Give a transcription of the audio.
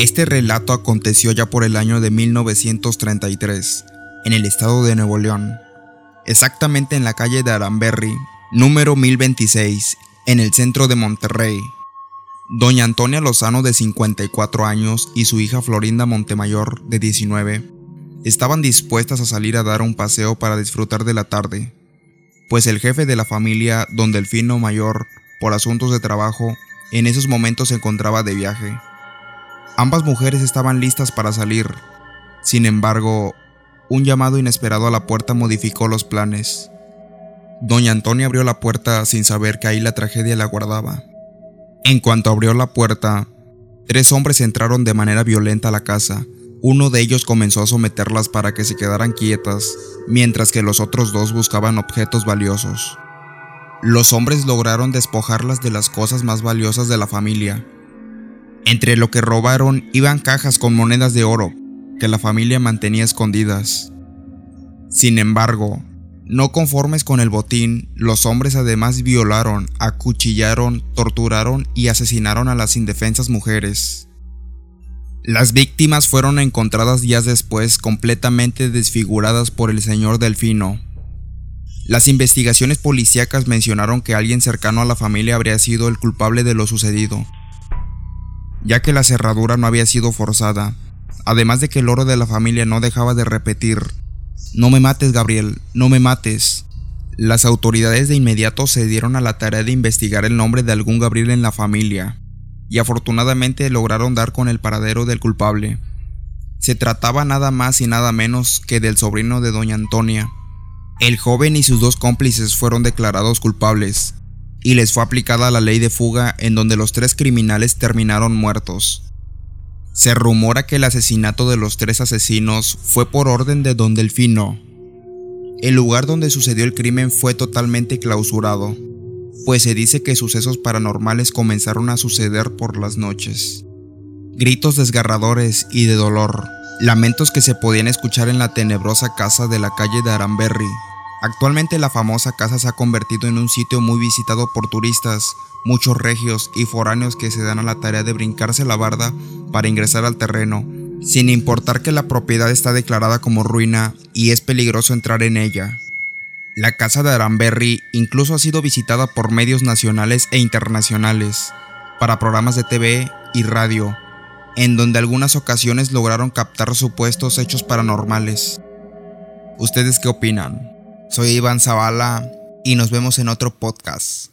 Este relato aconteció ya por el año de 1933, en el estado de Nuevo León, exactamente en la calle de Aramberry, número 1026, en el centro de Monterrey. Doña Antonia Lozano de 54 años y su hija Florinda Montemayor de 19 estaban dispuestas a salir a dar un paseo para disfrutar de la tarde, pues el jefe de la familia, don Delfino Mayor, por asuntos de trabajo, en esos momentos se encontraba de viaje. Ambas mujeres estaban listas para salir. Sin embargo, un llamado inesperado a la puerta modificó los planes. Doña Antonia abrió la puerta sin saber que ahí la tragedia la guardaba. En cuanto abrió la puerta, tres hombres entraron de manera violenta a la casa. Uno de ellos comenzó a someterlas para que se quedaran quietas, mientras que los otros dos buscaban objetos valiosos. Los hombres lograron despojarlas de las cosas más valiosas de la familia, entre lo que robaron iban cajas con monedas de oro que la familia mantenía escondidas. Sin embargo, no conformes con el botín, los hombres además violaron, acuchillaron, torturaron y asesinaron a las indefensas mujeres. Las víctimas fueron encontradas días después completamente desfiguradas por el señor Delfino. Las investigaciones policíacas mencionaron que alguien cercano a la familia habría sido el culpable de lo sucedido, ya que la cerradura no había sido forzada, además de que el oro de la familia no dejaba de repetir, No me mates, Gabriel, no me mates. Las autoridades de inmediato se dieron a la tarea de investigar el nombre de algún Gabriel en la familia, y afortunadamente lograron dar con el paradero del culpable. Se trataba nada más y nada menos que del sobrino de doña Antonia. El joven y sus dos cómplices fueron declarados culpables, y les fue aplicada la ley de fuga en donde los tres criminales terminaron muertos. Se rumora que el asesinato de los tres asesinos fue por orden de Don Delfino. El lugar donde sucedió el crimen fue totalmente clausurado, pues se dice que sucesos paranormales comenzaron a suceder por las noches. Gritos desgarradores y de dolor, lamentos que se podían escuchar en la tenebrosa casa de la calle de Aramberry, Actualmente la famosa casa se ha convertido en un sitio muy visitado por turistas, muchos regios y foráneos que se dan a la tarea de brincarse la barda para ingresar al terreno, sin importar que la propiedad está declarada como ruina y es peligroso entrar en ella. La casa de Aramberry incluso ha sido visitada por medios nacionales e internacionales, para programas de TV y radio, en donde algunas ocasiones lograron captar supuestos hechos paranormales. ¿Ustedes qué opinan? Soy Iván Zavala y nos vemos en otro podcast.